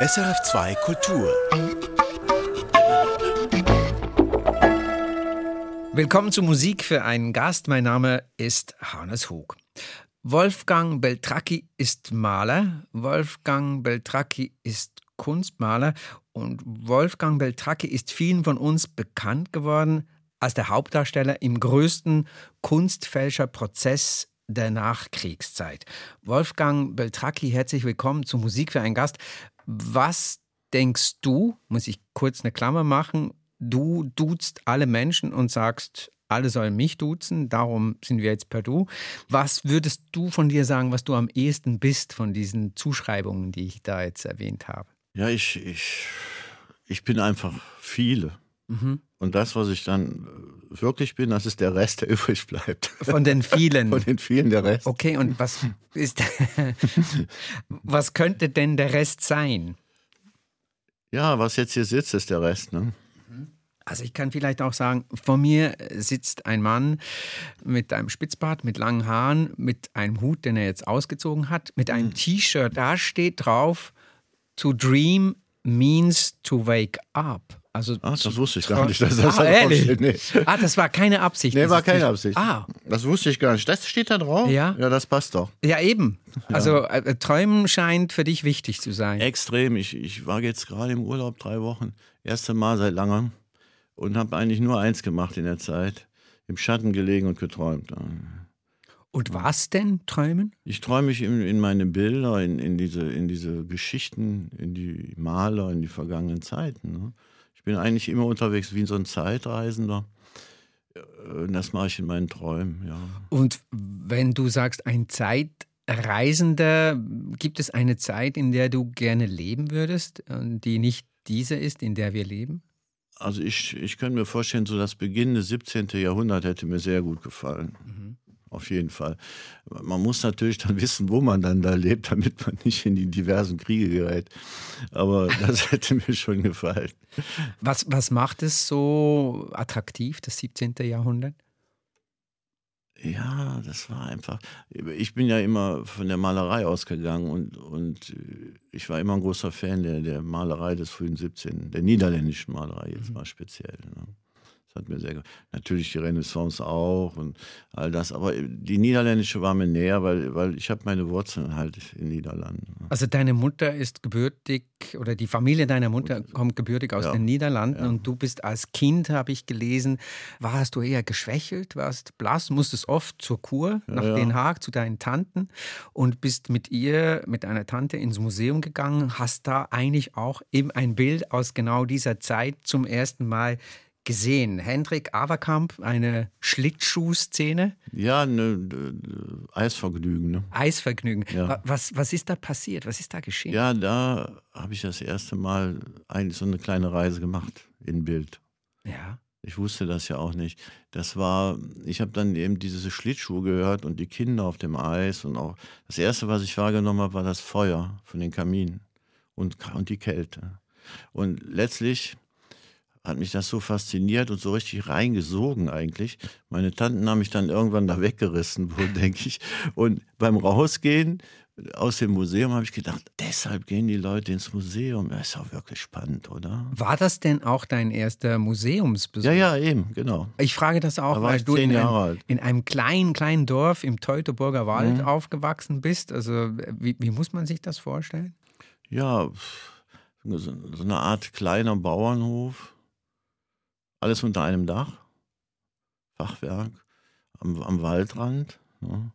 SRF2 Kultur. Willkommen zu Musik für einen Gast. Mein Name ist Hannes Hug. Wolfgang Beltracchi ist Maler, Wolfgang Beltracchi ist Kunstmaler und Wolfgang Beltracchi ist vielen von uns bekannt geworden als der Hauptdarsteller im größten Kunstfälscherprozess der Nachkriegszeit. Wolfgang Beltracchi, herzlich willkommen zu Musik für einen Gast. Was denkst du, muss ich kurz eine Klammer machen, du duzt alle Menschen und sagst, alle sollen mich duzen, darum sind wir jetzt per Du. Was würdest du von dir sagen, was du am ehesten bist von diesen Zuschreibungen, die ich da jetzt erwähnt habe? Ja, ich, ich, ich bin einfach viele. Mhm. Und das, was ich dann wirklich bin, das ist der Rest, der übrig bleibt. Von den vielen. Von den vielen der Rest. Okay, und was ist was könnte denn der Rest sein? Ja, was jetzt hier sitzt, ist der Rest, ne? Also ich kann vielleicht auch sagen, vor mir sitzt ein Mann mit einem Spitzbart, mit langen Haaren, mit einem Hut, den er jetzt ausgezogen hat, mit einem T-Shirt. Da steht drauf, to dream means to wake up. Also Ach, das wusste ich gar nicht. Dass das ah, ehrlich? Nee. Ah, das war keine Absicht. Nee, war keine Absicht. Ah. Das wusste ich gar nicht. Das steht da drauf? Ja. Ja, das passt doch. Ja, eben. Ja. Also äh, Träumen scheint für dich wichtig zu sein. Extrem. Ich, ich war jetzt gerade im Urlaub drei Wochen. Erste Mal seit langem. Und habe eigentlich nur eins gemacht in der Zeit. Im Schatten gelegen und geträumt. Und was denn, träumen? Ich träume mich in, in meine Bilder, in, in, diese, in diese Geschichten, in die Maler, in die vergangenen Zeiten. Ne? Ich bin eigentlich immer unterwegs wie so ein Zeitreisender. Äh, das mache ich in meinen Träumen, ja. Und wenn du sagst, ein Zeitreisender, gibt es eine Zeit, in der du gerne leben würdest, die nicht diese ist, in der wir leben? Also ich, ich könnte mir vorstellen, so das Beginn des 17. Jahrhunderts hätte mir sehr gut gefallen. Mhm auf jeden Fall. Man muss natürlich dann wissen, wo man dann da lebt, damit man nicht in die diversen Kriege gerät. Aber das hätte mir schon gefallen. Was, was macht es so attraktiv, das 17. Jahrhundert? Ja, das war einfach. Ich bin ja immer von der Malerei ausgegangen und, und ich war immer ein großer Fan der, der Malerei des frühen 17., der niederländischen Malerei jetzt mhm. mal speziell. Ne? Hat mir sehr Natürlich die Renaissance auch und all das. Aber die niederländische war mir näher, weil, weil ich habe meine Wurzeln halt in Niederlanden. Also deine Mutter ist gebürtig oder die Familie deiner Mutter kommt gebürtig aus ja. den Niederlanden ja. und du bist als Kind, habe ich gelesen, warst du eher geschwächelt, warst blass, musstest oft zur Kur nach ja, Den Haag zu deinen Tanten und bist mit ihr, mit einer Tante ins Museum gegangen, hast da eigentlich auch eben ein Bild aus genau dieser Zeit zum ersten Mal gesehen. Hendrik Averkamp, eine Schlittschuhszene. Ja, ne, Eisvergnügen. Ne? Eisvergnügen. Ja. Was, was ist da passiert? Was ist da geschehen? Ja, da habe ich das erste Mal eigentlich so eine kleine Reise gemacht in Bild. Ja. Ich wusste das ja auch nicht. Das war, ich habe dann eben diese Schlittschuhe gehört und die Kinder auf dem Eis und auch das erste, was ich wahrgenommen habe, war das Feuer von den Kaminen und, und die Kälte. Und letztlich hat mich das so fasziniert und so richtig reingesogen eigentlich. Meine Tanten haben mich dann irgendwann da weggerissen, wohl denke ich. Und beim Rausgehen aus dem Museum habe ich gedacht, deshalb gehen die Leute ins Museum. Das ist auch wirklich spannend, oder? War das denn auch dein erster Museumsbesuch? Ja, ja, eben, genau. Ich frage das auch, weil du in einem, in einem, kleinen, kleinen Dorf im Teutoburger Wald mhm. aufgewachsen bist. Also wie, wie, muss man sich das vorstellen? Ja, so eine Art kleiner Bauernhof alles unter einem Dach, Fachwerk, am, am Waldrand. Ne?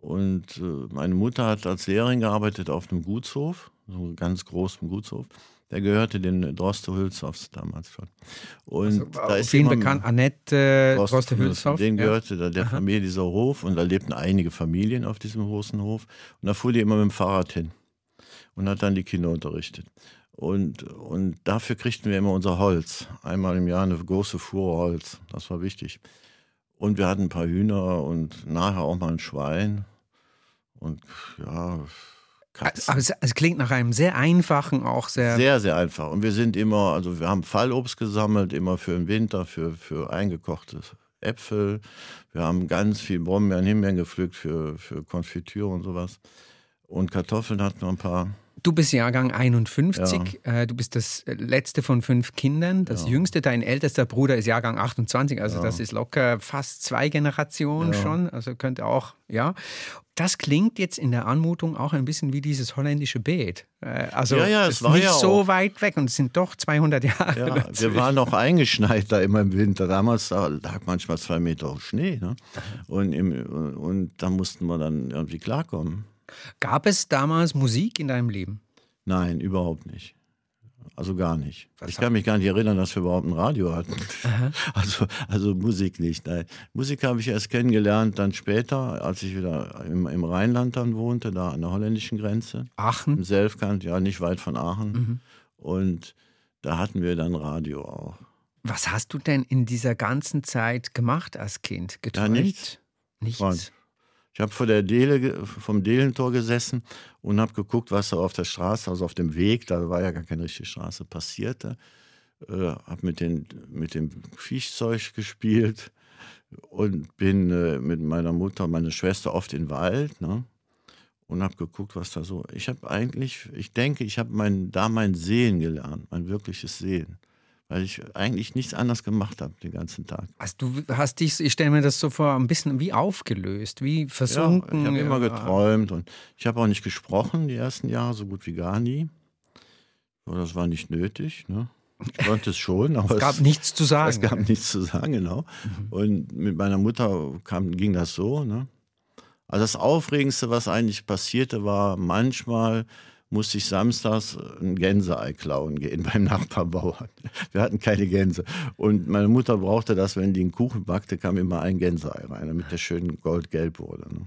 Und äh, meine Mutter hat als Lehrerin gearbeitet auf einem Gutshof, so einem ganz großen Gutshof. Der gehörte den Droste-Hülshoffs damals schon. Und also, da ist vielen bekannt, Annette Droste-Hülshoff. Den gehörte ja. der Familie dieser Hof und da lebten einige Familien auf diesem großen Hof. Und da fuhr die immer mit dem Fahrrad hin und hat dann die Kinder unterrichtet. Und, und dafür kriegten wir immer unser Holz. Einmal im Jahr eine große Fuhre Holz. Das war wichtig. Und wir hatten ein paar Hühner und nachher auch mal ein Schwein. Und ja, Katzen. Aber es, es, klingt nach einem sehr einfachen, auch sehr. Sehr, sehr einfach. Und wir sind immer, also wir haben Fallobst gesammelt, immer für den Winter, für, für eingekochte Äpfel. Wir haben ganz viel Brombeeren, Himbeeren gepflückt für, für Konfitüre und sowas. Und Kartoffeln hatten wir ein paar. Du bist Jahrgang 51, ja. Äh, du bist das letzte von fünf Kindern, das ja. jüngste, dein ältester Bruder ist Jahrgang 28, also ja. das ist locker fast zwei Generationen schon, also könnte auch, ja. Das klingt jetzt in der Anmutung auch ein bisschen wie dieses holländische Beet. Äh, also ja, ja, es war nicht so weit weg und es sind doch 200 Jahre. Ja, wir waren noch eingeschneit da immer im Winter. Damals da lag manchmal zwei Meter Schnee. Ne? Und, im, und da mussten wir dann irgendwie klarkommen. Gab es damals Musik in deinem Leben? Nein, überhaupt nicht. Also gar nicht. Was ich kann mich gar nicht erinnern, dass wir überhaupt ein Radio hatten. Also, also Musik nicht. Nein. Musik habe ich erst kennengelernt, dann später, als ich wieder im, im Rheinland dann wohnte, da an der holländischen Grenze. Aachen? Im Selfkant, ja, nicht weit von Aachen. Mhm. Und da hatten wir dann Radio auch. Was hast du denn in dieser ganzen Zeit gemacht als Kind? Geträumt? Ja, nichts. Nichts. Ich habe vor der Dele, vom Delentor gesessen und habe geguckt, was da auf der Straße, also auf dem Weg, da war ja gar keine richtige Straße, passierte. Äh, habe mit, mit dem Viechzeug gespielt und bin äh, mit meiner Mutter und meiner Schwester oft in den Wald ne? und habe geguckt, was da so. Ich habe eigentlich, ich denke, ich habe mein, da mein Sehen gelernt, mein wirkliches Sehen weil ich eigentlich nichts anderes gemacht habe den ganzen Tag. Also du hast dich, ich stelle mir das so vor, ein bisschen wie aufgelöst, wie versunken. Ja, ich habe immer geträumt und ich habe auch nicht gesprochen die ersten Jahre, so gut wie gar nie. Aber das war nicht nötig. Ne? Ich konnte es schon, aber es gab es, nichts zu sagen. Es gab nichts zu sagen, genau. Mhm. Und mit meiner Mutter kam, ging das so. Ne? Also das Aufregendste, was eigentlich passierte, war manchmal, musste ich samstags ein Gänseei klauen gehen beim Nachbarbauern. Wir hatten keine Gänse. Und meine Mutter brauchte das, wenn die einen Kuchen backte, kam immer ein Gänseei rein, damit der schön goldgelb wurde. Ne?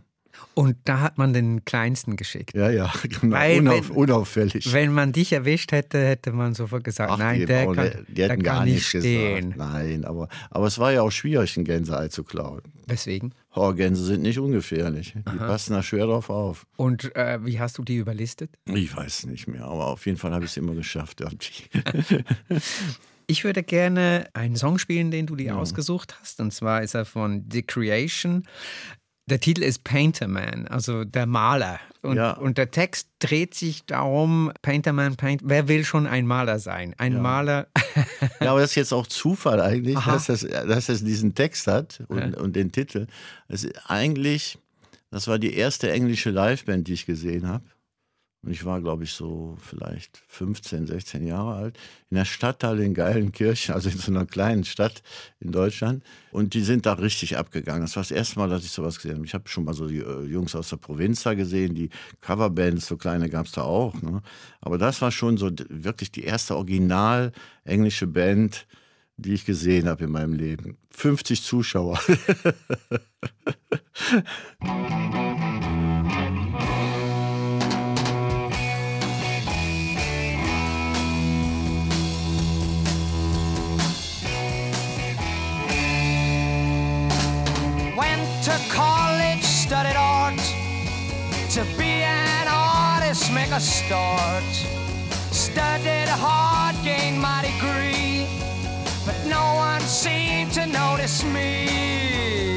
Und da hat man den Kleinsten geschickt. Ja, ja, genau. Unauf, wenn, unauffällig. Wenn man dich erwischt hätte, hätte man sofort gesagt, Ach, nein, der kann, die der kann nicht stehen. Gesagt. Nein, aber, aber es war ja auch schwierig, ein Gänseei zu klauen. Weswegen? Horgänse sind nicht ungefährlich. Die Aha. passen da schwer drauf auf. Und äh, wie hast du die überlistet? Ich weiß nicht mehr, aber auf jeden Fall habe ich es immer geschafft. ich würde gerne einen Song spielen, den du dir ja. ausgesucht hast. Und zwar ist er von The Creation. Der Titel ist Painterman, also der Maler. Und, ja. und der Text dreht sich darum, Painterman, Paint, wer will schon ein Maler sein? Ein ja. Maler. ja, aber das ist jetzt auch Zufall eigentlich, dass das, dass das diesen Text hat und, ja. und den Titel. Das eigentlich, das war die erste englische Liveband, die ich gesehen habe. Und ich war, glaube ich, so vielleicht 15, 16 Jahre alt, in der Stadthalle in Geilenkirchen, also in so einer kleinen Stadt in Deutschland. Und die sind da richtig abgegangen. Das war das erste Mal, dass ich sowas gesehen habe. Ich habe schon mal so die äh, Jungs aus der Provinz da gesehen, die Coverbands, so kleine gab es da auch. Ne? Aber das war schon so wirklich die erste original englische Band, die ich gesehen habe in meinem Leben. 50 Zuschauer. to college, studied art. To be an artist, make a start. Studied hard, gained my degree, but no one seemed to notice me.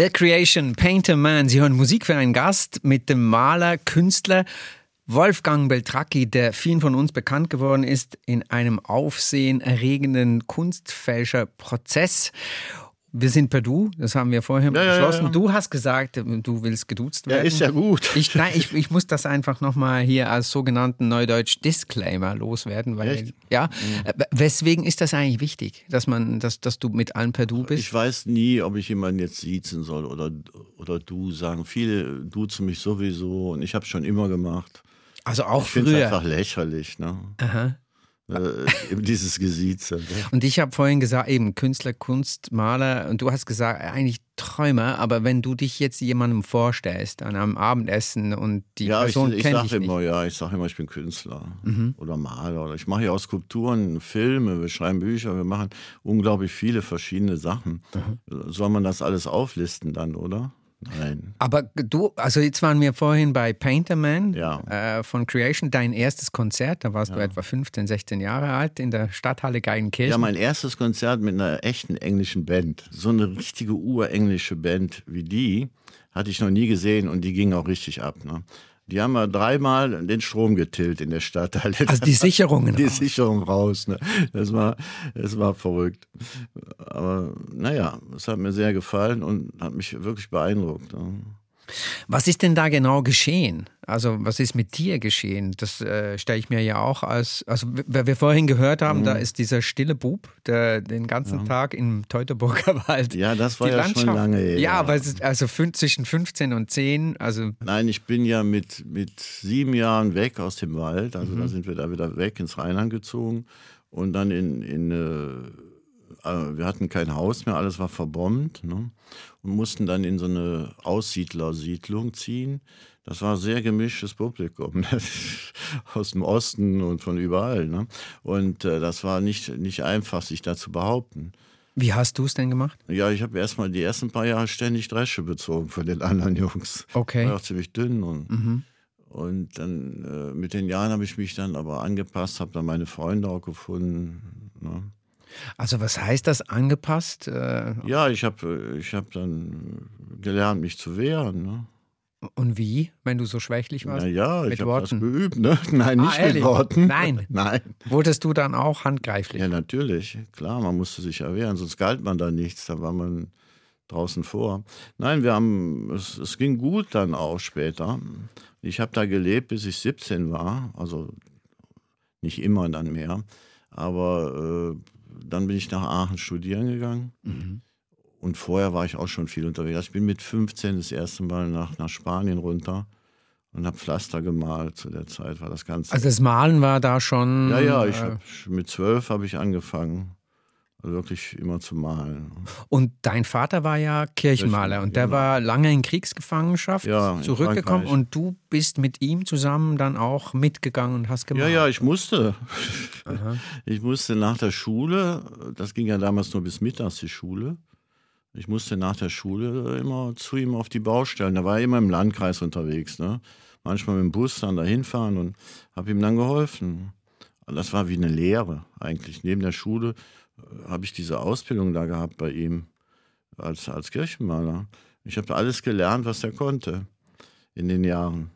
The Creation, Painter Man. Sie hören Musik für einen Gast mit dem Maler, Künstler Wolfgang Beltracchi, der vielen von uns bekannt geworden ist in einem aufsehenerregenden Kunstfälscherprozess. Wir sind per Du, das haben wir vorher Ja, ja, ja, beschlossen. ja. Du hast gesagt, du willst geduzt Ja, werden. ist ja gut. Ich, nein, ich, ich muss das einfach nochmal hier als sogenannten Neudeutsch Disclaimer loswerden, weil Echt? Mhm. ja, äh, weswegen ist das eigentlich wichtig, dass man, dass, dass du mit allen per Du bist? Ich weiß nie, ob ich jemanden jetzt siezen soll oder, oder du sagen. Viele duzen mich sowieso und ich habe schon immer gemacht. Also auch Ich finde es früher. einfach lächerlich, ne? Aha. Äh, dieses Gesieze. Ne? Und ich habe vorhin gesagt, eben Künstler, Kunst, Maler und du hast gesagt, eigentlich Träumer, aber wenn du dich jetzt jemandem vorstellst an einem Abendessen und die Ja, ich, Person ich kennt sage dich nicht. Mhm. immer, ja, ich sage immer, ich bin Künstler oder Maler. Oder ich mache ja auch Skulpturen, Filme, wir schreiben Bücher, wir machen unglaublich viele verschiedene Sachen. Mhm. Soll man das alles auflisten dann, oder? Nein. Aber du, also jetzt waren wir vorhin bei Painterman Ja. äh, von Creation, dein erstes Konzert, da warst du etwa 15, 16 Jahre alt in der Stadthalle Geigenkirchen. Ja, mein erstes Konzert mit einer echten englischen Band. So eine richtige urenglische Band wie die hatte ich noch nie gesehen und die ging auch richtig ab. Ne? Die haben ja dreimal den Strom getillt in der Stadt. also die Sicherungen. die raus. Sicherung raus. Ne? Das, war, das war verrückt. Aber naja, es hat mir sehr gefallen und hat mich wirklich beeindruckt. Ne? Was ist denn da genau geschehen? Also was ist mit dir geschehen? Das äh, stelle ich mir ja auch als, also wer wir vorhin gehört haben, Mhm. da ist dieser stille Bub, der den ganzen Tag im Teutoburger Wald Ja, das war ja Landschaft. schon lange her. Ja, aber es ist also zwischen 15 und 10, also Nein, ich bin ja mit, mit sieben Jahren weg aus dem Wald. Also da sind wir da wieder weg ins Rheinland gezogen. Und dann in, in äh, wir hatten kein Haus mehr, alles war verbombt. Ne? Und mussten dann in so eine Aussiedlersiedlung ziehen. Das war sehr gemischtes Publikum. Aus dem Osten und von überall. Ne? Und äh, das war nicht, nicht einfach, sich da zu behaupten. wie hast du es denn gemacht? Ja, ich habe erstmal die ersten paar Jahre ständig Dresche bezogen von den anderen Jungs. Okay. War auch ziemlich dünn und, und dann äh, mit den Jahren habe ich mich dann aber angepasst, habe dann meine Freunde auch gefunden. Ne? Also was heißt das angepasst? Äh, Ja, ich habe ich hab dann gelernt, mich zu wehren. Ne? und wie, wenn du so schwächlich warst? Na ja, mit ich habe das Worten. geübt. Ne? Nein, nicht Ah, ehrlich? mit Worten. Nein. Nein. Wurdest du dann auch handgreiflich? Ja, natürlich. Klar, man musste sich ja wehren, sonst galt man da nichts. Da war man draußen vor. Nein, wir haben, es, es ging gut dann auch später. Ich habe da gelebt, bis ich 17 war. Also nicht immer dann mehr. Aber äh, dann bin ich nach Aachen studieren gegangen. Und vorher war ich auch schon viel unterwegs. Also Ich bin mit 15 das erste Mal nach, nach Spanien runter und habe Pflaster gemalt. Zu der Zeit war das Ganze. Also das Malen war da schon. Ja, ja, ich äh, hab, mit zwölf habe ich angefangen, wirklich immer zu malen. Und dein Vater war ja Kirchenmaler und der genau. war lange in Kriegsgefangenschaft Ja, zurückgekommen und du bist mit ihm zusammen dann auch mitgegangen und hast gemacht. Ja, ja, ich musste. Ich musste nach der Schule, das ging ja damals nur bis mittags die Schule. Ich musste nach der Schule immer zu ihm auf die Baustellen. Da war er immer im Landkreis unterwegs. Ne? Manchmal mit dem Bus dann dahin fahren und habe ihm dann geholfen. Das war wie eine Lehre eigentlich. Neben der Schule habe ich diese Ausbildung da gehabt bei ihm als, als Kirchenmaler. Ich habe alles gelernt, was er konnte in den Jahren.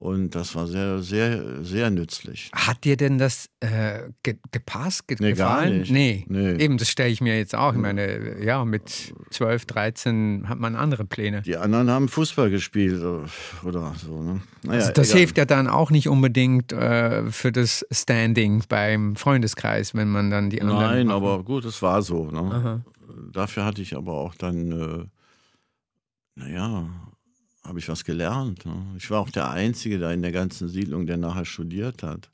Und das war sehr, sehr, sehr nützlich. Hat dir denn das äh, ge gepasst, ge Nee, gar gefallen? nicht. Nee. Nee. Eben, das stelle ich mir jetzt auch. Ich meine, ja, mit 12, 13 hat man andere Pläne. Die anderen haben Fußball gespielt äh, oder so. Ne? Naja, Also das egal. hilft ja dann auch nicht unbedingt äh, für das Standing beim Freundeskreis, wenn man dann die anderen. Nein, machen. aber gut, es war so. Ne? Dafür hatte ich aber auch dann, äh, naja, habe ich was gelernt. Ne? Ich war auch der Einzige da in der ganzen Siedlung, der nachher studiert hat.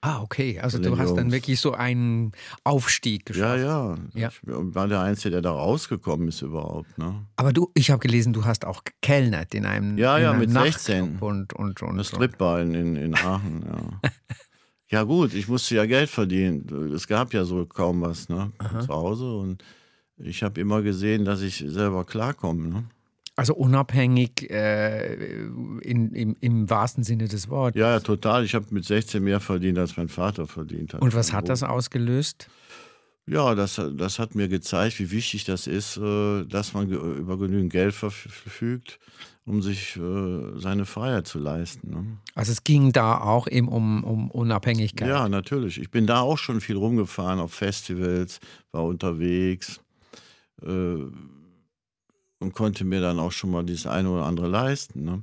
Ah, okay. Also du hast dann Jungs. wirklich so einen Aufstieg geschafft. Ja, ja. Ja. Ich war der Einzige, der da rausgekommen ist überhaupt. Ne? Aber du, ich habe gelesen, du hast auch gekellnert in einem, Ja, in ja, einem mit Nachtclub 16. Und, und, und Das so. Stripball in, in Aachen, ja. ja gut, ich musste ja Geld verdienen. Es gab ja so kaum was ne? zu Hause und ich habe immer gesehen, dass ich selber klarkomme. Ne? Also unabhängig äh, in, im, im wahrsten Sinne des Wortes. Ja, ja, total. Ich habe mit 16 mehr verdient, als mein Vater verdient hat. Und was hat das ausgelöst? Ja, das, das hat mir gezeigt, wie wichtig das ist, äh, dass man über genügend Geld verf- verfügt, um sich äh, seine Freiheit zu leisten. Ne? Also es ging da auch eben um, um Unabhängigkeit. Ja, natürlich. Ich bin da auch schon viel rumgefahren auf Festivals, war unterwegs äh, und konnte mir dann auch schon mal dieses eine oder andere leisten. Ne?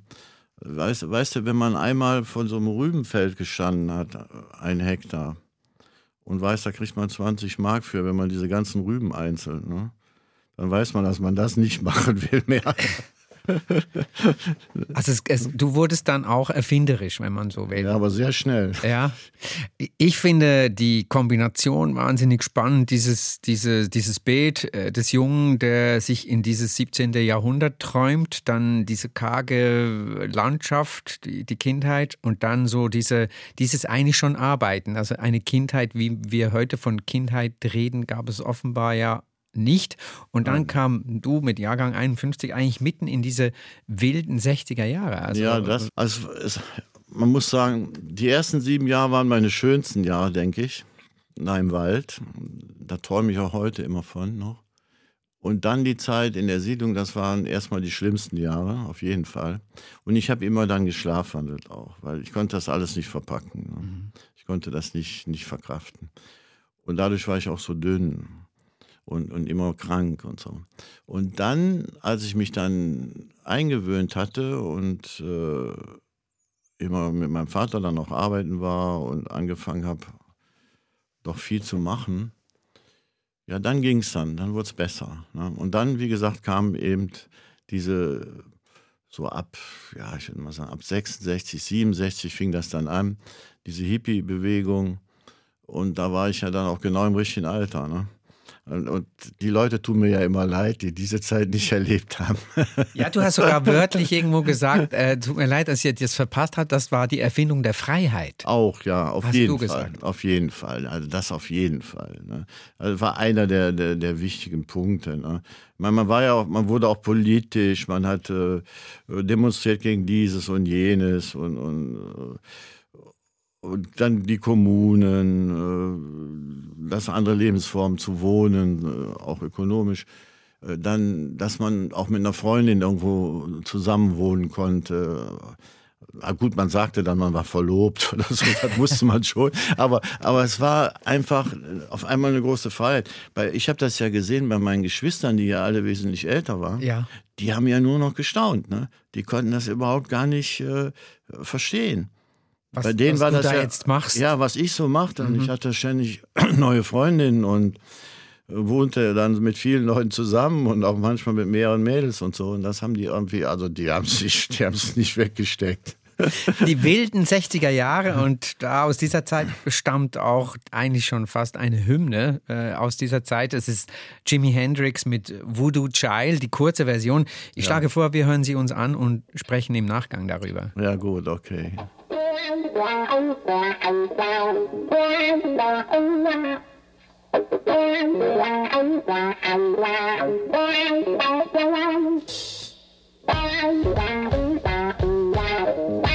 Weißt, weißt du, wenn man einmal von so einem Rübenfeld gestanden hat, ein Hektar, und weiß, da kriegt man 20 Mark für, wenn man diese ganzen Rüben einzeln, ne? dann weiß man, dass man das nicht machen will mehr. Also es, es, du wurdest dann auch erfinderisch, wenn man so will. Ja, aber sehr schnell. Ja, ich finde die Kombination wahnsinnig spannend, dieses, diese, dieses Bild äh, des Jungen, der sich in dieses 17. Jahrhundert träumt, dann diese karge Landschaft, die, die Kindheit und dann so diese, dieses eigentlich schon Arbeiten. Also eine Kindheit, wie wir heute von Kindheit reden, gab es offenbar ja nicht. Und dann kam du mit Jahrgang 51 eigentlich mitten in diese wilden 60er Jahre. Also, ja, das, also es, man muss sagen, die ersten sieben Jahre waren meine schönsten Jahre, denke ich. Da im Wald. Da träume ich auch heute immer von noch. Und dann die Zeit in der Siedlung, das waren erstmal die schlimmsten Jahre, auf jeden Fall. Und ich habe immer dann geschlafwandelt auch, weil ich konnte das alles nicht verpacken. Ne? Ich konnte das nicht, nicht verkraften. Und dadurch war ich auch so dünn und, und immer krank und so. Und dann, als ich mich dann eingewöhnt hatte und äh, immer mit meinem Vater dann noch arbeiten war und angefangen habe, doch viel zu machen, ja, dann ging es dann, dann wurde es besser. Ne? Und dann, wie gesagt, kam eben diese, so ab, ja, ich würde mal sagen, ab 66, 67 fing das dann an, diese Hippie-Bewegung. Und da war ich ja dann auch genau im richtigen Alter. Ne? Und, und die Leute tun mir ja immer leid, die diese Zeit nicht erlebt haben. Ja, du hast sogar wörtlich irgendwo gesagt, äh, tut mir leid, dass ich das verpasst habe, das war die Erfindung der Freiheit. Auch, ja, auf Hast jeden du Fall. gesagt. Auf jeden Fall. Also das auf jeden Fall. Ne? Also war einer der, der, der wichtigen Punkte. Ne? Meine, man war ja auch, man wurde auch politisch, man hat äh, demonstriert gegen dieses und jenes und, und, äh, und dann die Kommunen, äh, das andere Lebensformen zu wohnen, äh, auch ökonomisch. Äh, Dann, dass man auch mit einer Freundin irgendwo zusammenwohnen konnte. Ah, gut, man sagte dann, man war verlobt oder so, das wusste man schon. Aber, aber es war einfach auf einmal eine große Freiheit. Weil ich habe das ja gesehen bei meinen Geschwistern, die ja alle wesentlich älter waren. Ja. Die haben ja nur noch gestaunt. Ne? Die konnten das überhaupt gar nicht äh, verstehen. Was, Bei denen was war du das da ja, jetzt machst. Ja, was ich so machte. Und ich hatte ständig neue Freundinnen und äh, wohnte dann mit vielen Leuten zusammen und auch manchmal mit mehreren Mädels und so. Und das haben die irgendwie, also die haben es nicht, die haben es nicht weggesteckt. Die wilden 60er Jahre und da aus dieser Zeit stammt auch eigentlich schon fast eine Hymne äh, aus dieser Zeit. Es ist Jimi Hendrix mit Voodoo Child, die kurze Version. Ich schlage vor, wir hören sie uns an und sprechen im Nachgang darüber. Ja, gut, okay. quan là ông là ông sao quan là ông là quan là ông là ông là quan là quan quan là ông là ông là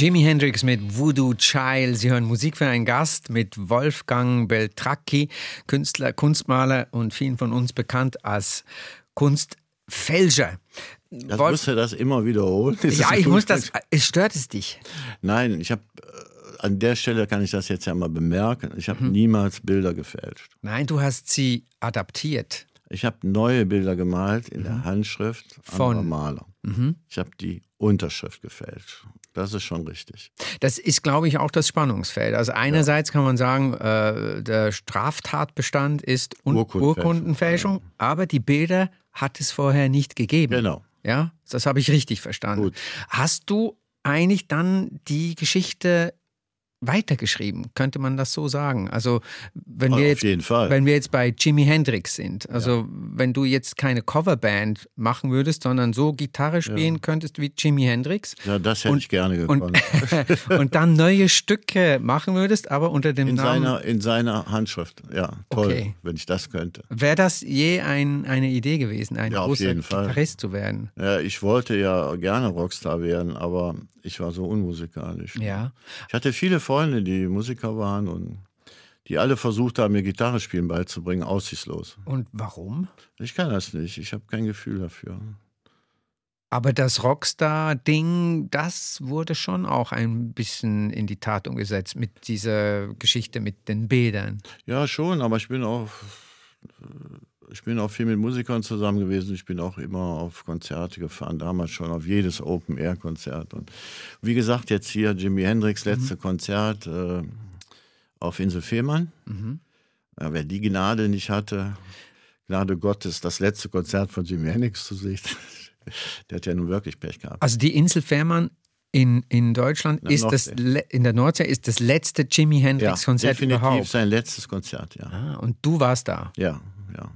Jimi Hendrix mit Voodoo Child. Sie hören Musik für einen Gast mit Wolfgang Beltracchi, Künstler, Kunstmaler und vielen von uns bekannt als Kunstfälscher. Das Wolf- musst du das immer wiederholen. Ist ja, ich muss das. Es stört es dich. Nein, ich habe an der Stelle kann ich das jetzt ja mal bemerken. Ich Mhm. habe niemals Bilder gefälscht. Nein, du hast sie adaptiert. Ich habe neue Bilder gemalt in der Handschrift Mhm. Von? anderer Maler. Ich habe die Unterschrift gefälscht. Das ist schon richtig. Das ist, glaube ich, auch das Spannungsfeld. Also einerseits kann man sagen, äh, der Straftatbestand ist Un Urkundenfälschung. Urkundenfälschung, aber die Bilder hat es vorher nicht gegeben. Genau. Ja, das habe ich richtig verstanden. Gut. Hast du eigentlich dann die Geschichte weitergeschrieben, könnte man das so sagen? Also wenn wir jetzt wenn wir jetzt bei Jimi Hendrix sind, also wenn du jetzt keine Coverband machen würdest, sondern so Gitarre spielen könntest wie Jimi Hendrix Ja, das hätte Und- ich gerne und, gekonnt. und dann neue Stücke machen würdest, aber unter dem In Namen seiner, in seiner Handschrift. Ja, toll, Okay. wenn ich das könnte. Wäre das je ein, eine Idee gewesen, ein Ja, großer jeden Fall. Gitarrist zu werden? Ja, ich wollte ja gerne Rockstar werden, aber ich war so unmusikalisch. Ja. Ich hatte viele Freunde, die Musiker waren und die alle versucht haben, mir Gitarre spielen beizubringen, aussichtslos. Und warum? Ich kann das nicht, ich habe kein Gefühl dafür. Aber das Rockstar-Ding, das wurde schon auch ein bisschen in die Tat umgesetzt mit dieser Geschichte mit den Bildern. Ja, schon, aber ich bin auch ich bin auch viel mit Musikern zusammen gewesen. Ich bin auch immer auf Konzerte gefahren, damals schon auf jedes Open-Air-Konzert. Und wie gesagt, jetzt hier Jimi Hendrix letzte Konzert äh, auf Insel Fehmarn. Ja, wer die Gnade nicht hatte, Gnade Gottes, das letzte Konzert von Jimi Hendrix zu sehen, der hat ja nun wirklich Pech gehabt. Also die Insel Fährmann in, in Deutschland der ist das Nordsee. in der Nordsee ist das letzte Jimi Hendrix Konzert definitiv überhaupt. sein letztes Konzert, ja. Ah, und du warst da. Ja, ja.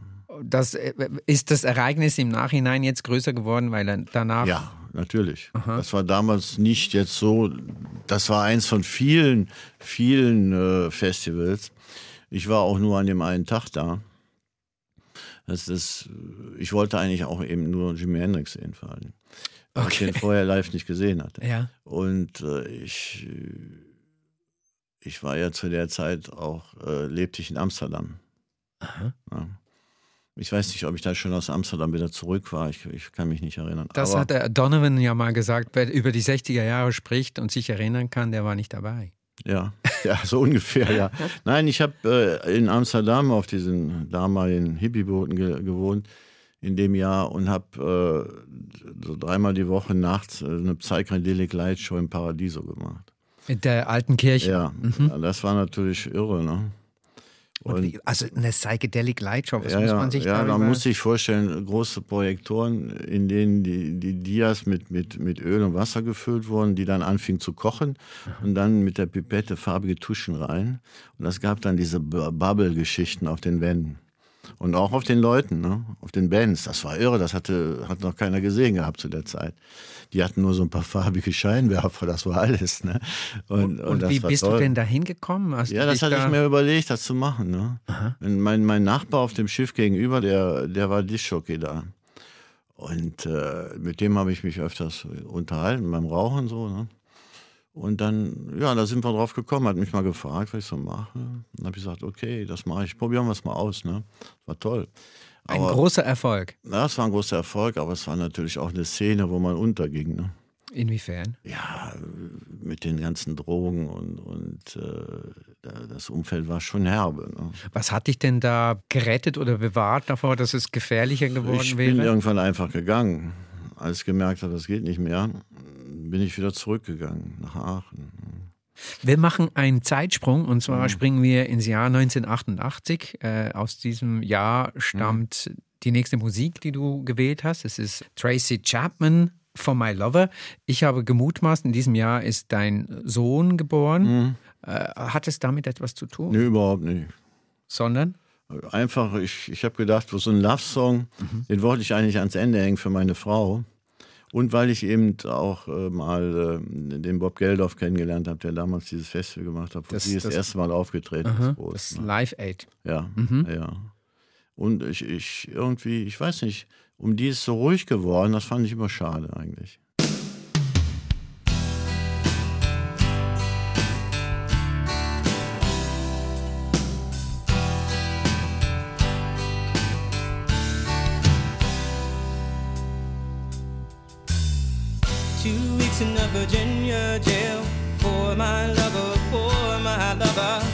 Das, äh, ist das Ereignis im Nachhinein jetzt größer geworden, weil er danach. Ja, natürlich. Das war damals nicht jetzt so, das war eins von vielen, vielen äh, Festivals. Ich war auch nur an dem einen Tag da. Das ist, ich wollte eigentlich auch eben nur Jimi Hendrix sehen, vor allem. Weil Okay. ich den vorher live nicht gesehen hatte. Ja. Und äh, ich, ich war ja zu der Zeit auch, äh, lebte ich in Amsterdam. Aha. Ja. Ich weiß nicht, ob ich da schon aus Amsterdam wieder zurück war. Ich, ich kann mich nicht erinnern. Das Aber, hat der Donovan ja mal gesagt, wer über die 60er Jahre spricht und sich erinnern kann, der war nicht dabei. Ja, ja, so ungefähr, ja. Nein, ich habe äh, in Amsterdam auf diesen damaligen Hippiebooten ge gewohnt in dem Jahr und habe äh, so dreimal die Woche nachts äh, eine Psychedelic Light Show im Paradiso gemacht. Mit der alten Kirche. Ja, ja, das war natürlich irre, ne? Und also eine Psychedelic Light Show, was ja, muss ja, man sich ja, darüber... man muss sich vorstellen, große Projektoren, in denen die, die Dias mit, mit, mit Öl und Wasser gefüllt wurden, die dann anfingen zu kochen und dann mit der Pipette farbige Tuschen rein. Und es gab dann diese Bu- Bubble-Geschichten auf den Wänden. Und auch auf den Leuten, ne? auf den Bands. Das war irre, das hatte, hat noch keiner gesehen gehabt zu der Zeit. Die hatten nur so ein paar farbige Scheinwerfer, das war alles. Ne? Und, und, und wie bist toll. du denn da hingekommen? Ja, das hatte da, ich mir überlegt, das zu machen. Ne? Mein, mein Nachbar auf dem Schiff gegenüber, der, der war Dischjockey da. Und äh, mit dem habe ich mich öfters unterhalten, beim Rauchen so. Ne? Und dann, ja, da sind wir drauf gekommen, hat mich mal gefragt, was ich so mache. Dann habe ich gesagt, okay, das mache ich, probieren wir es mal aus. Ne? War toll. Ein Aber, großer Erfolg. ja, es war ein großer Erfolg, aber es war natürlich auch eine Szene, wo man unterging. Ne? Inwiefern? ja, mit den ganzen Drogen und, und äh, da- das Umfeld war schon herbe. Ne? Was hat dich denn da gerettet oder bewahrt davor, dass es gefährlicher geworden Ich bin wäre? irgendwann einfach gegangen. Als ich gemerkt habe, das geht nicht mehr, bin ich wieder zurückgegangen nach Aachen. Wir machen einen Zeitsprung und Mhm. zwar springen wir ins Jahr 1988. Äh, aus diesem Jahr stammt Mhm. die nächste Musik, die du gewählt hast. Es ist Tracy Chapman For My Lover. Ich habe gemutmaßt, in diesem Jahr ist dein Sohn geboren. Äh, hat es damit etwas zu tun? Mhm. Nee, überhaupt nicht. Sondern? Einfach, ich, ich habe gedacht, so ein Love-Song, den wollte ich eigentlich ans Ende hängen für meine Frau. Und weil ich eben auch äh, mal äh, den Bob Geldof kennengelernt habe, der damals dieses Festival gemacht hat, wo Das- sie das, das- erste Mal aufgetreten Aha, ist. groß, das? Live Aid. Ja, ja. Und ich, ich irgendwie, ich weiß nicht, um die ist so ruhig geworden, das fand ich immer schade eigentlich. Weeks in a Virginia jail for my lover, for my lover.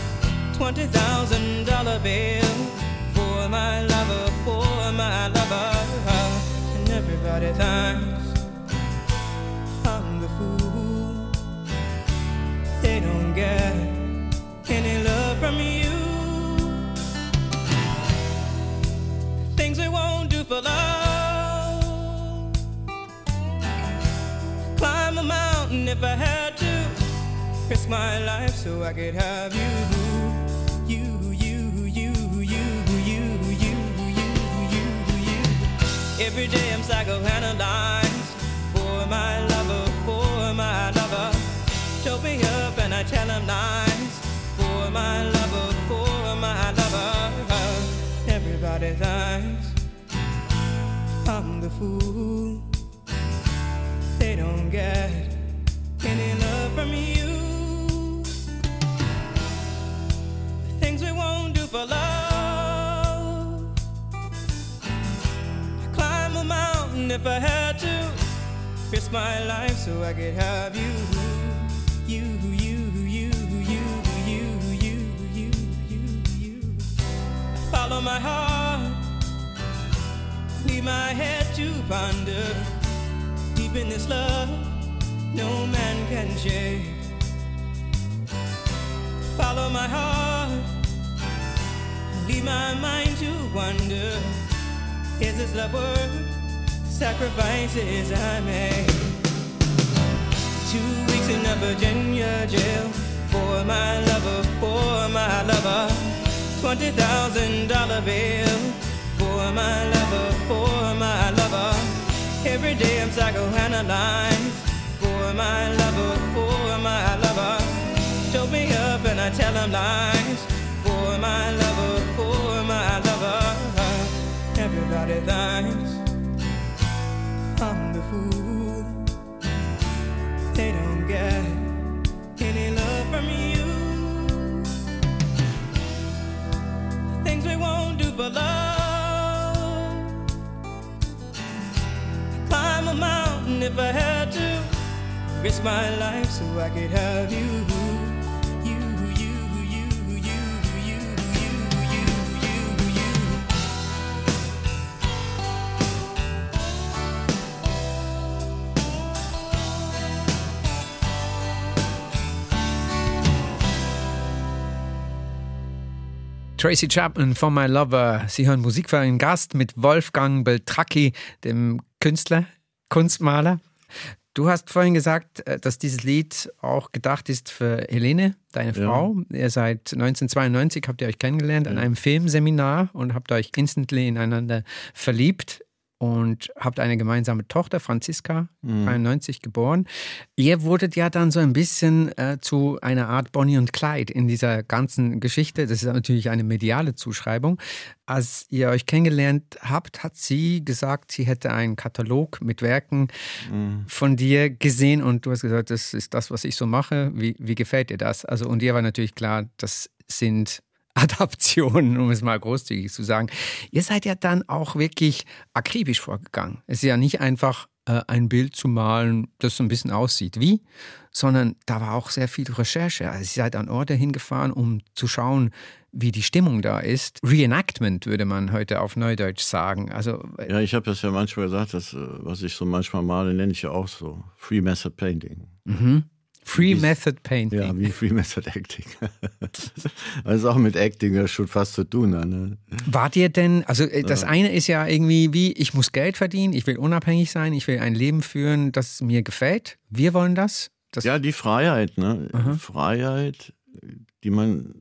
Twenty thousand dollar bill for my lover, for my lover. And everybody thinks I'm the fool. They don't get any love from you. Things we won't do for love if I had to. Risk my life so I could have you. You, you, you, you, you, you, you, you, you. You. Every day I'm psychoanalyzed for my lover, for my lover. Choke me up and I tell him lies for my lover, for my lover. Everybody thinks I'm the fool they don't get any love from you. Things we won't do for love. Climb a mountain if I had to. Risk my life so I could have you. You, you, you, you, you, you, you, you, you. Follow my heart, leave my head to ponder. Deep in this love, no man can shake. Follow my heart, leave my mind to wonder. Is this love worth sacrifices I made? Two weeks in a Virginia jail for my lover, for my lover. Twenty thousand dollar bill for my lover, for my lover. Every day I'm psychoanalyzed for my lover, for my lover. Told me up and I tell him lies for my lover, for my lover. Everybody thinks I'm the fool. They don't get any love from you. Things we won't do for love. Climb a mountain if I had to. Risk my life so I could have you. Tracy Chapman von My Lover. Sie hören Musik für einen Gast mit Wolfgang Beltracchi, dem Künstler, Kunstmaler. Du hast vorhin gesagt, äh, dass dieses Lied auch gedacht ist für Helene, deine Ja. Frau. Ihr seid 1992, habt ihr euch kennengelernt an einem Filmseminar und habt euch instantly ineinander verliebt und habt eine gemeinsame Tochter, Franziska, 93 geboren. Ihr wurdet ja dann so ein bisschen äh, zu einer Art Bonnie und Clyde in dieser ganzen Geschichte. Das ist natürlich eine mediale Zuschreibung. Als ihr euch kennengelernt habt, hat sie gesagt, sie hätte einen Katalog mit Werken von dir gesehen und du hast gesagt, das ist das, was ich so mache. Wie, wie gefällt dir das? Also, und ihr war natürlich klar, das sind Adaptionen, um es mal großzügig zu sagen. Ihr seid ja dann auch wirklich akribisch vorgegangen. Es ist ja nicht einfach äh, ein Bild zu malen, das so ein bisschen aussieht wie, sondern da war auch sehr viel Recherche. Also ihr seid an Orte hingefahren, um zu schauen, wie die Stimmung da ist. Reenactment würde man heute auf Neudeutsch sagen. Also äh, Ja, ich habe das ja manchmal gesagt, das, äh, was ich so manchmal male, nenne ich ja auch so Free Method Painting. Free Wie- Method Painting. Ja, wie Free Method Acting. also auch mit Acting ja schon fast zu tun. Ne? Wart ihr denn, also äh, das eine ist ja irgendwie wie, ich muss Geld verdienen, ich will unabhängig sein, ich will ein Leben führen, das mir gefällt. Wir wollen das. das Ja, die Freiheit, ne? Freiheit, die man,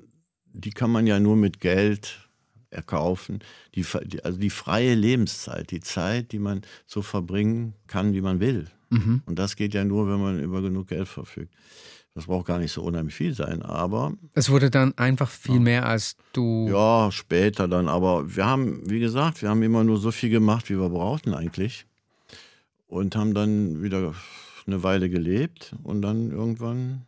die kann man ja nur mit Geld erkaufen. Die, fe- die- also die freie Lebenszeit, die Zeit, die man so verbringen kann, wie man will. Und das geht ja nur, wenn man über genug Geld verfügt. Das braucht gar nicht so unheimlich viel sein, aber Es wurde dann einfach viel mehr, als du. ja, später dann. Aber wir haben, wie gesagt, wir haben immer nur so viel gemacht, wie wir brauchten eigentlich. Und haben dann wieder eine Weile gelebt und dann irgendwann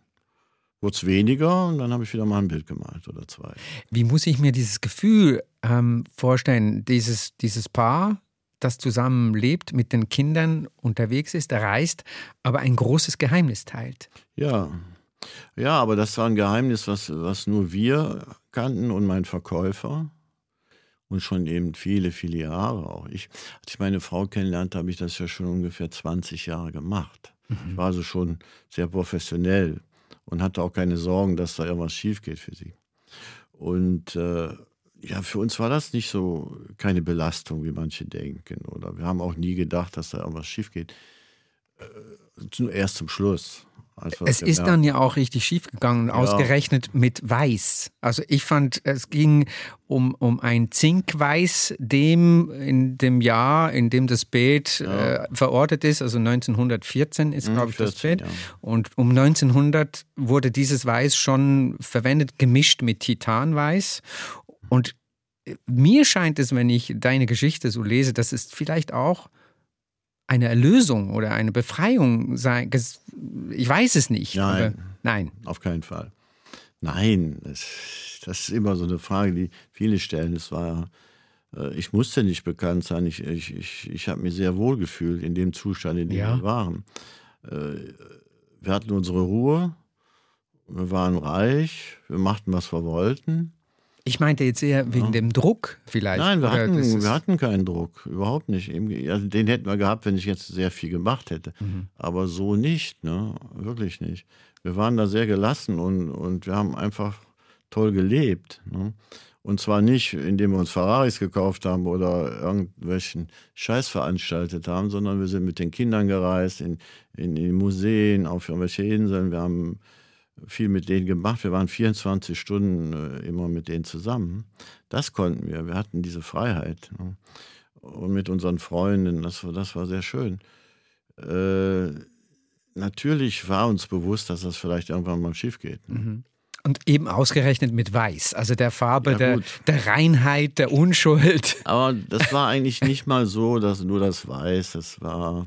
wurde es weniger und dann habe ich wieder mal ein Bild gemalt oder zwei. Wie muss ich mir dieses Gefühl ähm, vorstellen? Dieses, dieses Paar, das zusammen lebt, mit den Kindern unterwegs ist, reist, aber ein großes Geheimnis teilt. Ja. Ja, aber das war ein Geheimnis, was, was nur wir kannten und mein Verkäufer. Und schon eben viele, viele Jahre auch. Ich, als ich meine Frau kennenlernte, habe ich das ja schon ungefähr 20 Jahre gemacht. Ich war also schon sehr professionell und hatte auch keine Sorgen, dass da irgendwas schief geht für sie. Und äh, ja, für uns war das nicht so keine Belastung, wie manche denken. Oder wir haben auch nie gedacht, dass da irgendwas schief geht. Äh, nur erst zum Schluss. Es ist dann ja auch richtig schief gegangen, ausgerechnet mit Weiß. Also ich fand, es ging um, um ein Zinkweiß, dem in dem Jahr, in dem das Bild äh, verortet ist, also 1914 ist, Mhm, glaube ich, das 14, Bild. ja. Und um 1900 wurde dieses Weiß schon verwendet, gemischt mit Titanweiß. Und äh, mir scheint es, wenn ich deine Geschichte so lese, dass es vielleicht auch eine Erlösung oder eine Befreiung sein. Ich weiß es nicht. Nein. Nein. Auf keinen Fall. Nein, das, das ist immer so eine Frage, die viele stellen. Es war, äh, ich musste nicht bekannt sein. Ich, ich, ich, ich habe mich sehr wohl gefühlt in dem Zustand, in dem Ja. wir waren. Äh, Wir hatten unsere Ruhe, wir waren reich, wir machten, was wir wollten. Ich meinte jetzt eher wegen dem Druck vielleicht. Nein, wir hatten, wir hatten keinen Druck, überhaupt nicht. Also den hätten wir gehabt, wenn ich jetzt sehr viel gemacht hätte. Mhm. Aber so nicht, ne? wirklich nicht. Wir waren da sehr gelassen und, und wir haben einfach toll gelebt. Ne? Und zwar nicht, indem wir uns Ferraris gekauft haben oder irgendwelchen Scheiß veranstaltet haben, sondern wir sind mit den Kindern gereist, in, in, in Museen, auf irgendwelche Inseln. Wir haben viel mit denen gemacht. Wir waren 24 Stunden äh, immer mit denen zusammen. Das konnten wir. Wir hatten diese Freiheit. Ne? Und mit unseren Freunden, das war, das war sehr schön. Äh, natürlich war uns bewusst, dass das vielleicht irgendwann mal schief geht. Ne? Und eben ausgerechnet mit Weiß, also der Farbe Ja, der, der Reinheit, der Unschuld. Aber das war eigentlich nicht mal so, dass nur das weiß. Das war.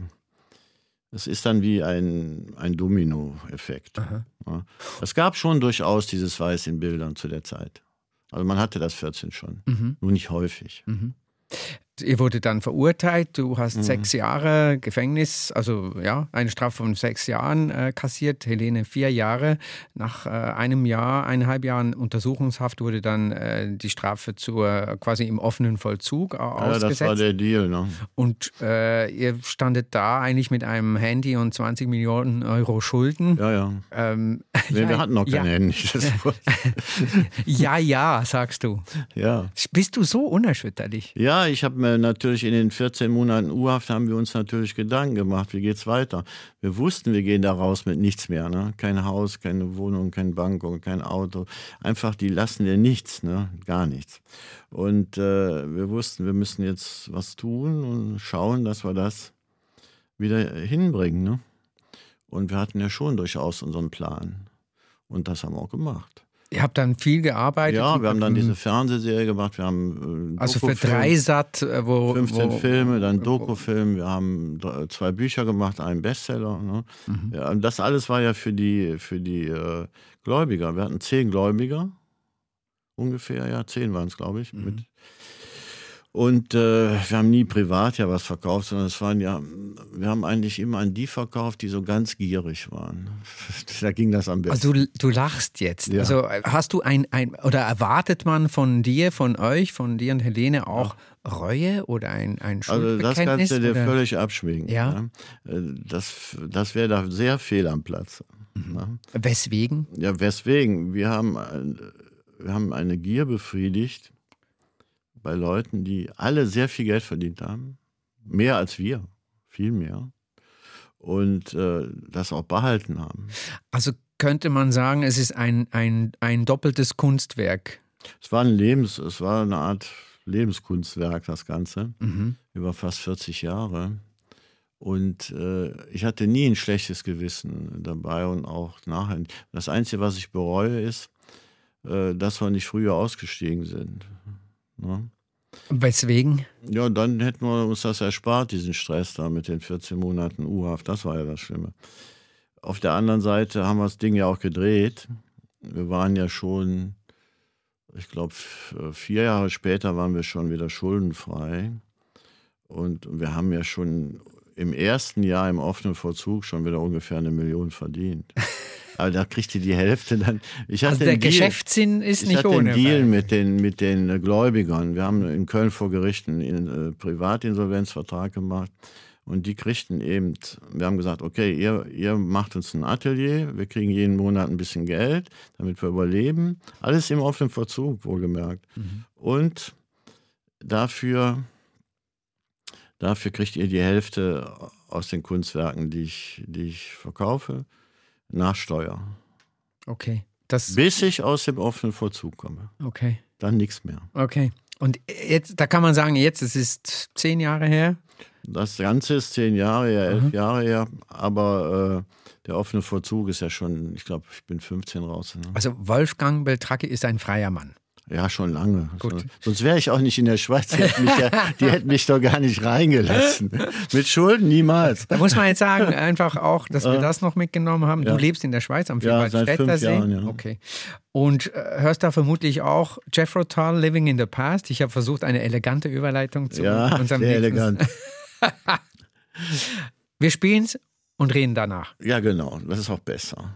Es ist dann wie ein, ein Domino-Effekt. Ja. Es gab schon durchaus dieses Weiß in Bildern zu der Zeit. Also man hatte das 14 schon. Nur nicht häufig. Ihr wurde dann verurteilt, du hast Mhm. sechs Jahre Gefängnis, also ja, eine Strafe von sechs Jahren äh, kassiert, Helene vier Jahre. Nach äh, einem Jahr, eineinhalb Jahren Untersuchungshaft wurde dann äh, die Strafe zur quasi im offenen Vollzug äh, Ja, ausgesetzt. das war der Deal. Ne? Und äh, ihr standet da eigentlich mit einem Handy und 20 Millionen Euro Schulden. Ja, ja. Ähm, Nee, ja, wir hatten noch kein ja, Handy. Ja, ja, sagst du. ja. Bist du so unerschütterlich? Ja, ich habe mir natürlich in den 14 Monaten U-Haft haben wir uns natürlich Gedanken gemacht, wie geht's weiter. Wir wussten, wir gehen da raus mit nichts mehr, ne? Kein Haus, keine Wohnung, kein Bank und kein Auto. Einfach, die lassen dir nichts, ne? Gar nichts. Und äh, wir wussten, wir müssen jetzt was tun und schauen, dass wir das wieder hinbringen, ne? Und wir hatten ja schon durchaus unseren Plan. Und das haben wir auch gemacht. Ihr habt dann viel gearbeitet. Ja, wir haben dann diese Fernsehserie gemacht, wir haben äh, Also für. Dreisat, äh, wo. 15 wo, Filme, dann Dokufilm, wir haben zwei Bücher gemacht, einen Bestseller. Ne? Mhm. Ja, und das alles war ja für die, für die äh, Gläubiger. Wir hatten zehn Gläubiger, ungefähr, ja, zehn waren es, glaube ich. Mhm. Mit. Und äh, wir haben nie privat ja was verkauft, sondern es waren ja, wir haben eigentlich immer an die verkauft, die so ganz gierig waren. da ging das am besten. Also du, du lachst jetzt. Ja. Also äh, hast du ein, ein oder erwartet man von dir, von euch, von dir und Helene auch Reue oder ein, ein Also das Schuldbekenntnis? kannst du dir oder? völlig abschminken. Ja. Ja? Äh, Das, das wäre da sehr fehl am Platz. Ne? Weswegen? Ja, weswegen? Wir haben, ein- wir haben eine Gier befriedigt bei Leuten, die alle sehr viel Geld verdient haben. Mehr als wir. Viel mehr. Und äh, das auch behalten haben. Also könnte man sagen, es ist ein, ein, ein doppeltes Kunstwerk. Es war ein Lebens, es war eine Art Lebenskunstwerk, das Ganze. Mhm. über fast 40 Jahre. Und äh, ich hatte nie ein schlechtes Gewissen dabei und auch nachher. Das Einzige, was ich bereue, ist, äh, dass wir nicht früher ausgestiegen sind. Ne? Weswegen? Ja, dann hätten wir uns das erspart, diesen Stress da mit den 14 Monaten U-Haft. Das war ja das Schlimme. Auf der anderen Seite haben wir das Ding ja auch gedreht. Wir waren ja schon, ich glaube, vier Jahre später waren wir schon wieder schuldenfrei. Und wir haben ja schon im ersten Jahr im offenen Vollzug schon wieder ungefähr eine Million verdient. Aber da kriegte die Hälfte dann. Ich hatte Also der Deal- Geschäftssinn ist ich nicht hatte ohne. einen Deal mit den, mit den Gläubigern. Wir haben in Köln vor Gericht einen äh, Privatinsolvenzvertrag gemacht. Und die kriegten eben, wir haben gesagt, okay, ihr, ihr macht uns ein Atelier, wir kriegen jeden Monat ein bisschen Geld, damit wir überleben. Alles im offenen Verzug, wohlgemerkt. Und dafür, dafür kriegt ihr die Hälfte aus den Kunstwerken, die ich, die ich verkaufe, nach Steuer. Okay. Das, Bis ich aus dem offenen Vollzug komme. okay. Dann nichts mehr. Okay. Und jetzt, da kann man sagen, jetzt, es ist zehn Jahre her. Das Ganze ist zehn Jahre her, elf Jahre her, aber äh, der offene Vollzug ist ja schon, ich glaube, ich bin 15 raus. Ne? Also Wolfgang Beltracchi ist ein freier Mann. Ja, schon lange. Gut. Sonst wäre ich auch nicht in der Schweiz. Die hätten mich, ja, die hätten mich doch gar nicht reingelassen. Mit Schulden niemals. Da muss man jetzt sagen, einfach auch, dass wir das noch mitgenommen haben. Du Ja. lebst in der Schweiz am Ja, seit fünf Vierwaldstätter See. Jahren, ja. Okay. Und äh, hörst da vermutlich auch Jethro Tull, Living in the Past. Ich habe versucht, eine elegante Überleitung zu Ja, unserem sehr nächsten- elegant. Wir spielen es und reden danach. Ja, genau. Das ist auch besser.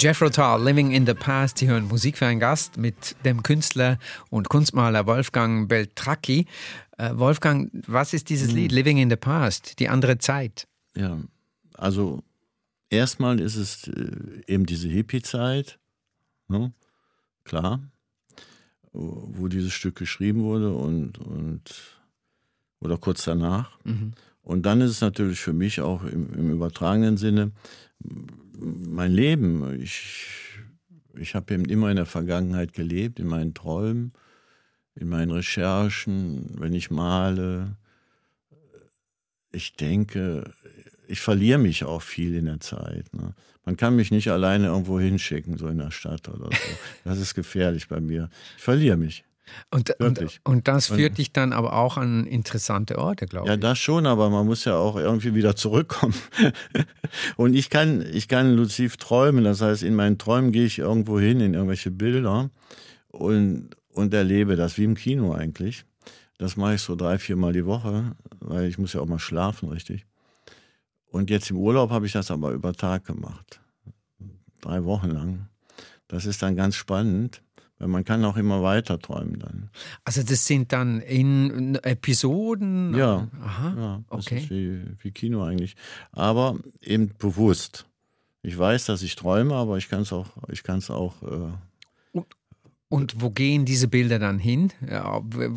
Jethro Tull, Living in the Past. Sie hören Musik für einen Gast mit dem Künstler und Kunstmaler Wolfgang Beltracchi. Äh, Wolfgang, was ist dieses Lied Living in the Past? Die andere Zeit. Ja, also erstmal ist es äh, eben diese Hippie-Zeit, ne? klar, wo dieses Stück geschrieben wurde und, und oder kurz danach. Und dann ist es natürlich für mich auch im, im übertragenen Sinne mein Leben. Ich, ich habe eben immer in der Vergangenheit gelebt, in meinen Träumen, in meinen Recherchen, wenn ich male. Ich denke, ich verliere mich auch viel in der Zeit. Ne? Man kann mich nicht alleine irgendwo hinschicken, so in der Stadt oder so. Das ist gefährlich bei mir. Ich verliere mich. Und, und, Wirklich. und das führt dich dann aber auch an interessante Orte, glaube Ja, ich. das schon, aber man muss ja auch irgendwie wieder zurückkommen. Und ich kann, ich kann luziv träumen. Das heißt, in meinen Träumen gehe ich irgendwo hin, in irgendwelche Bilder und, und erlebe das wie im Kino eigentlich. Das mache ich so drei, viermal die Woche, weil ich muss ja auch mal schlafen, richtig. Und jetzt im Urlaub habe ich das aber über Tag gemacht. Drei Wochen lang. Das ist dann ganz spannend, weil man kann auch immer weiter träumen dann. Also das sind dann in Episoden? Ja, Aha, Ja, das okay. ist wie, wie Kino eigentlich. Aber eben bewusst. Ich weiß, dass ich träume, aber ich kann es auch, ich kann es auch, äh, Und wo gehen diese Bilder dann hin?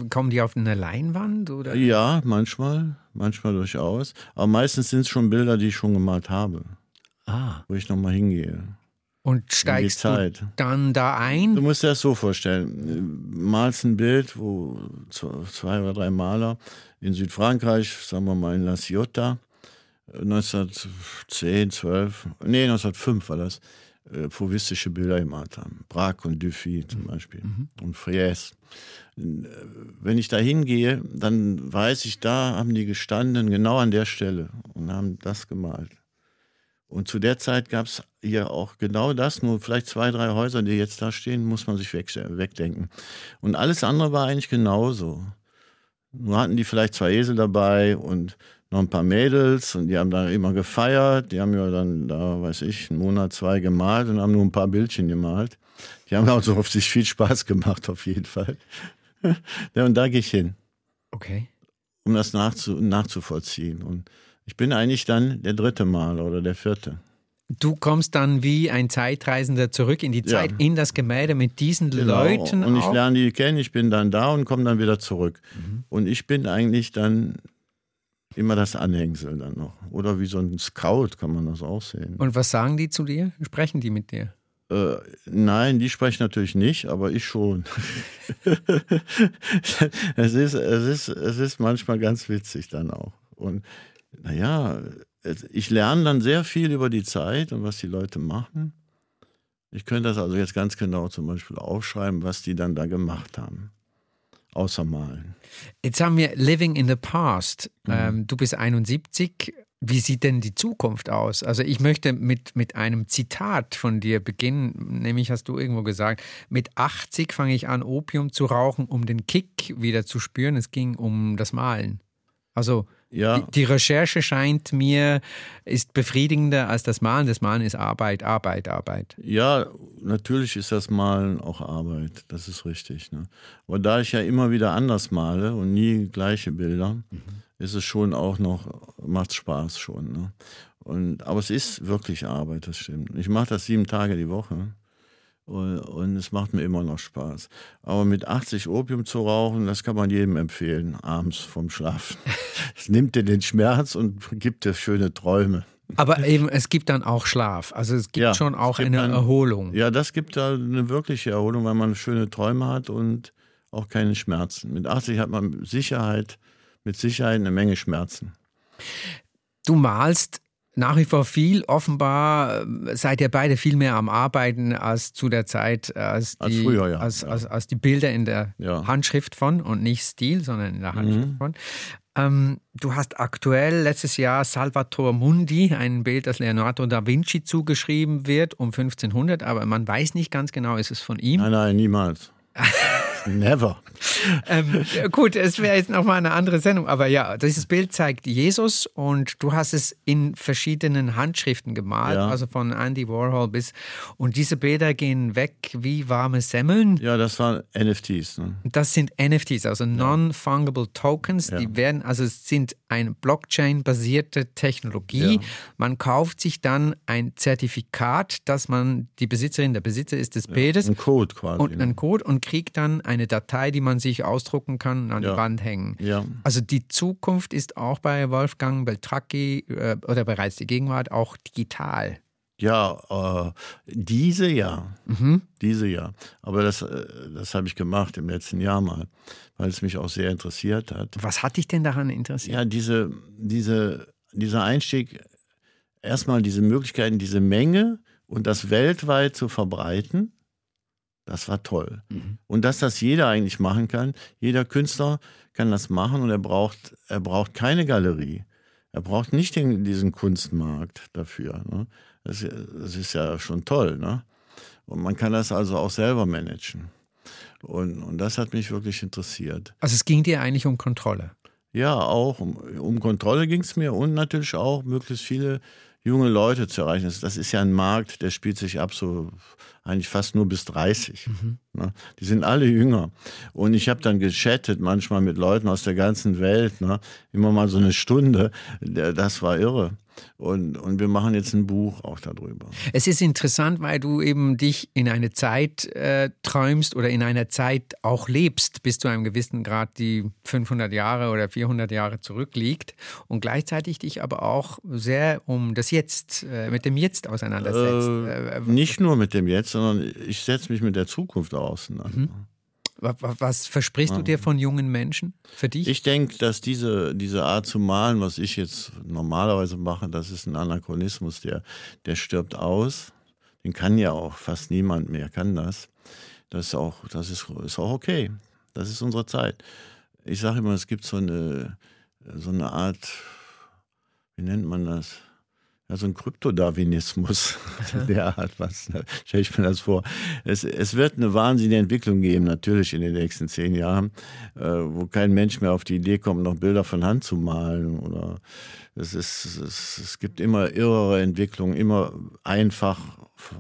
Kommen die auf eine Leinwand? Oder? ja, manchmal, manchmal durchaus. Aber meistens sind es schon Bilder, die ich schon gemalt habe, Ah. wo ich nochmal hingehe. Und steigst du dann da ein? Du musst dir das so vorstellen. Du Malst ein Bild, wo zwei oder drei Maler in Südfrankreich, sagen wir mal in La Ciotat, 1910, 12, nee, 1905 war das, äh, fauvistische Bilder gemalt haben. Braque und Dufy zum Beispiel und Fries. Äh, Wenn ich da hingehe, dann weiß ich, da haben die gestanden, genau an der Stelle und haben das gemalt. Und zu der Zeit gab es hier auch genau das, nur vielleicht zwei, drei Häuser, die jetzt da stehen, muss man sich weg, wegdenken. Und alles andere war eigentlich genauso. Nur hatten die vielleicht zwei Esel dabei und noch ein paar Mädels und die haben da immer gefeiert. Die haben ja dann da, weiß ich, einen Monat, zwei gemalt und haben nur ein paar Bildchen gemalt. Die haben also auf sich viel Spaß gemacht, auf jeden Fall. ja, und da gehe ich hin Okay. um das nachzu, nachzuvollziehen. Und ich bin eigentlich dann der dritte Maler oder der vierte. Du kommst dann wie ein Zeitreisender zurück in die Ja. Zeit, in das Gemälde mit diesen Leuten. Genau. Und ich auch? lerne die kennen, ich bin dann da und komme dann wieder zurück. Mhm. Und ich bin eigentlich dann immer das Anhängsel dann noch. Oder wie so ein Scout kann man das auch sehen. Und was sagen die zu dir? Sprechen die mit dir? Äh, nein, die sprechen natürlich nicht, aber ich schon. es, ist, es, ist, es ist manchmal ganz witzig dann auch. Und naja, ich lerne dann sehr viel über die Zeit und was die Leute machen. Ich könnte das also jetzt ganz genau zum Beispiel aufschreiben, was die dann da gemacht haben. Außer malen. Jetzt haben wir Living in the Past. Mhm. Ähm, du bist 71. Wie sieht denn die Zukunft aus? Also ich möchte mit, mit einem Zitat von dir beginnen, nämlich hast du irgendwo gesagt, mit 80 fange ich an, Opium zu rauchen, um den Kick wieder zu spüren. Es ging um das Malen. Also Ja. die, die Recherche scheint mir ist befriedigender als das Malen. Das Malen ist Arbeit, Arbeit, Arbeit. Ja, natürlich ist das Malen auch Arbeit, das ist richtig. Ne? Aber da ich ja immer wieder anders male und nie gleiche Bilder, ist es schon auch noch, macht Spaß schon. Ne? Und, aber es ist wirklich Arbeit, das stimmt. Ich mache das sieben Tage die Woche und, es macht mir immer noch Spaß. Aber mit 80 Opium zu rauchen, das kann man jedem empfehlen, abends vorm Schlafen. Es nimmt dir den Schmerz und gibt dir schöne Träume. Aber eben, es gibt dann auch Schlaf. Also es gibt Ja, schon auch gibt eine dann- Erholung. Ja, das gibt da eine wirkliche Erholung, weil man schöne Träume hat und auch keine Schmerzen. Mit 80 hat man Sicherheit, mit Sicherheit eine Menge Schmerzen. Du malst nach wie vor viel. Offenbar äh, seid ihr beide viel mehr am Arbeiten als zu der Zeit, äh, als die, Als früher, ja. als, als, als die Bilder in der Ja. Handschrift von und nicht Stil, sondern in der Handschrift Mhm. von. Ähm, du hast aktuell letztes Jahr Salvator Mundi, ein Bild, das Leonardo da Vinci zugeschrieben wird, um 1500, aber man weiß nicht ganz genau, ist es von ihm. Nein, nein, niemals. Never. Ähm, gut, es wäre jetzt nochmal eine andere Sendung, aber ja, dieses Bild zeigt Jesus und du hast es in verschiedenen Handschriften gemalt, Ja. also von Andy Warhol bis. Und diese Bilder gehen weg wie warme Semmeln. Ja, das waren NFTs. Ne? Das sind NFTs, also Non-Fungible Tokens. Ja. Die werden, also es sind eine Blockchain-basierte Technologie. Ja. Man kauft sich dann ein Zertifikat, dass man die Besitzerin, der Besitzer ist des Bildes Ein Code quasi. und ne? einen Code und kriegt dann eine Datei, die man sich ausdrucken kann und an die Ja. Wand hängen. Ja. Also die Zukunft ist auch bei Wolfgang Beltracchi äh, oder bereits die Gegenwart auch digital. Ja, äh, diese ja. Mhm. Diese ja. Aber das, äh, das habe ich gemacht im letzten Jahr mal, weil es mich auch sehr interessiert hat. Was hat dich denn daran interessiert? Ja, diese, diese, dieser Einstieg, erstmal diese Möglichkeiten, diese Menge und das weltweit zu verbreiten, das war toll. Und dass das jeder eigentlich machen kann, jeder Künstler kann das machen und er braucht, er braucht keine Galerie. Er braucht nicht den, diesen Kunstmarkt dafür. Ne? Das, das ist ja schon toll. Ne? Und man kann das also auch selber managen. Und, und das hat mich wirklich interessiert. Also es ging dir eigentlich um Kontrolle. Ja, auch um, um Kontrolle ging es mir und natürlich auch möglichst viele junge Leute zu erreichen. Das, das ist ja ein Markt, der spielt sich ab so eigentlich fast nur bis 30. Ne? Die sind alle jünger. Und ich habe dann gechattet manchmal mit Leuten aus der ganzen Welt, ne? immer mal so eine Stunde. Das war irre. Und, und wir machen jetzt ein Buch auch darüber. Es ist interessant, weil du eben dich in eine Zeit äh, träumst oder in einer Zeit auch lebst, bis zu einem gewissen Grad, die 500 Jahre oder 400 Jahre zurückliegt und gleichzeitig dich aber auch sehr um das Jetzt, äh, mit dem Jetzt auseinandersetzt. Äh, Äh, nicht nur mit dem Jetzt, sondern ich setze mich mit der Zukunft auseinander. wa- was versprichst du dir von jungen Menschen für dich? Ich denke, dass diese, diese Art zu malen, was ich jetzt normalerweise mache, das ist ein Anachronismus, der, der stirbt aus. Den kann ja auch fast niemand mehr, kann das. Das ist auch, das ist, ist auch okay. Das ist unsere Zeit. Ich sage immer, es gibt so eine, so eine Art, wie nennt man das? Ja, so ein Kryptodarwinismus der Art, was stelle ich mir das vor. Es, es wird eine wahnsinnige Entwicklung geben, natürlich in den nächsten zehn Jahren, äh, wo kein Mensch mehr auf die Idee kommt, noch Bilder von Hand zu malen. Oder es, ist, es, es gibt immer irrere Entwicklungen, immer einfach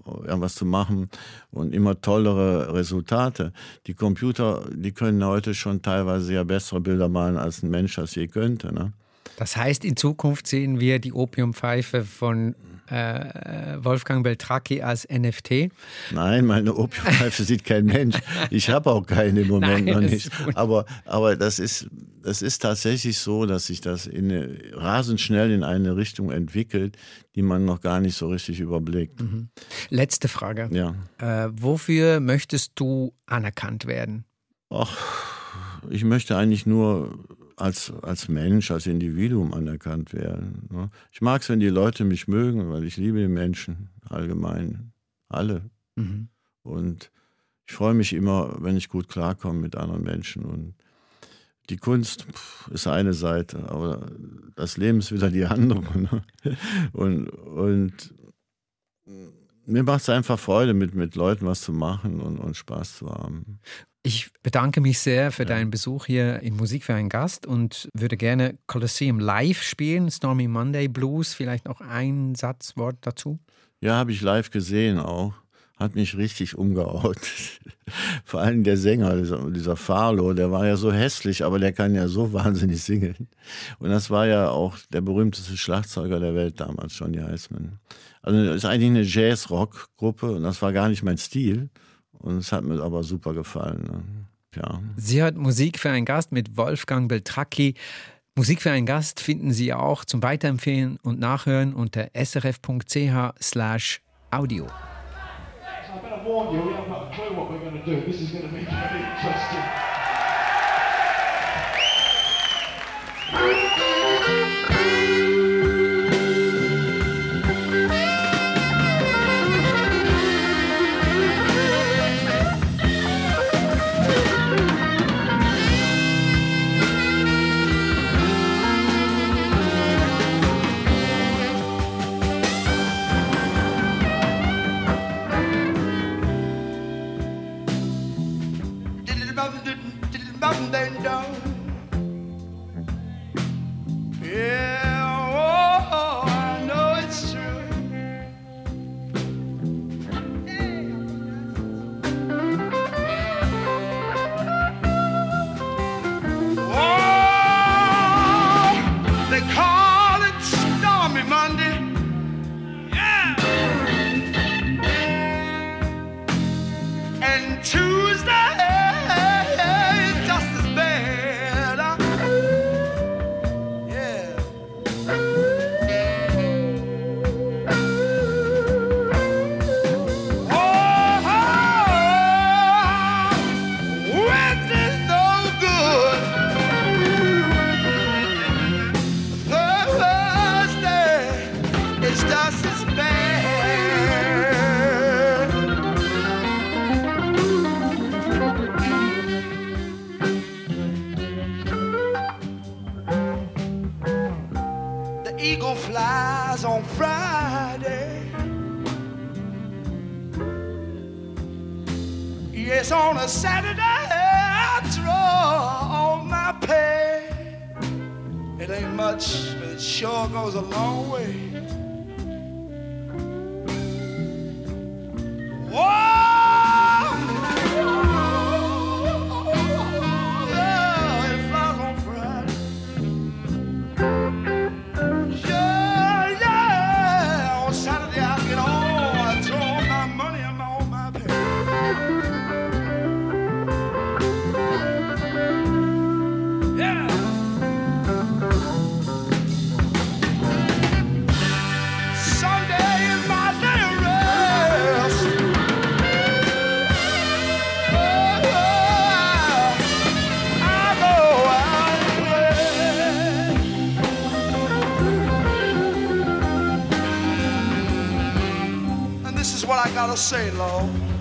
irgendwas zu machen und immer tollere Resultate. Die Computer, die können heute schon teilweise ja bessere Bilder malen, als ein Mensch das je könnte. Ne? Das heißt, in Zukunft sehen wir die Opiumpfeife von äh, Wolfgang Beltracchi als NFT. Nein, meine Opiumpfeife sieht kein Mensch. Ich habe auch keine im Moment Nein, noch nicht. Aber, aber das, ist, das ist tatsächlich so, dass sich das in rasend schnell in eine Richtung entwickelt, die man noch gar nicht so richtig überblickt. Letzte Frage. Ja. Äh, wofür möchtest du anerkannt werden? Ach, ich möchte eigentlich nur als, als Mensch, als Individuum anerkannt werden. ne? Ich mag es, wenn die Leute mich mögen, weil ich liebe die Menschen allgemein. Alle. Mhm. Und ich freue mich immer, wenn ich gut klarkomme mit anderen Menschen. Und die Kunst pff, ist eine Seite, aber das Leben ist wieder die andere. Ne? Und, und mir macht es einfach Freude, mit, mit Leuten was zu machen und, und Spaß zu haben. Ich bedanke mich sehr für deinen Besuch hier in Musik für einen Gast und würde gerne Colosseum live spielen, Stormy Monday Blues. Vielleicht noch ein Satzwort dazu. Ja, habe ich live gesehen auch. Hat mich richtig umgehaut. Vor allem der Sänger, dieser, dieser Farlo, der war ja so hässlich, aber der kann ja so wahnsinnig singen. Und das war ja auch der berühmteste Schlagzeuger der Welt damals, Johnny Heisman. Also das ist eigentlich eine Jazz-Rock-Gruppe und das war gar nicht mein Stil. Und es hat mir aber super gefallen. Ne? Ja. Sie hört Musik für einen Gast mit Wolfgang Beltracchi. Musik für einen Gast finden Sie auch zum Weiterempfehlen und Nachhören unter srf.ch slash audio. I say, Lord.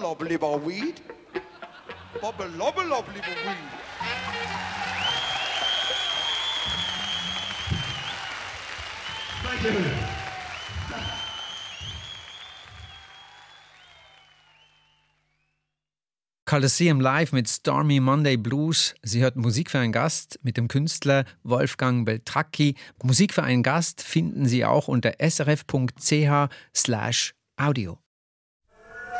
Lobble lieber weed. Bubble lobble lobble lieber weed. You. Coliseum Live mit Stormy Monday Blues. Sie hört Musik für einen Gast mit dem Künstler Wolfgang Beltracchi. Musik für einen Gast finden Sie auch unter srf.ch slash audio.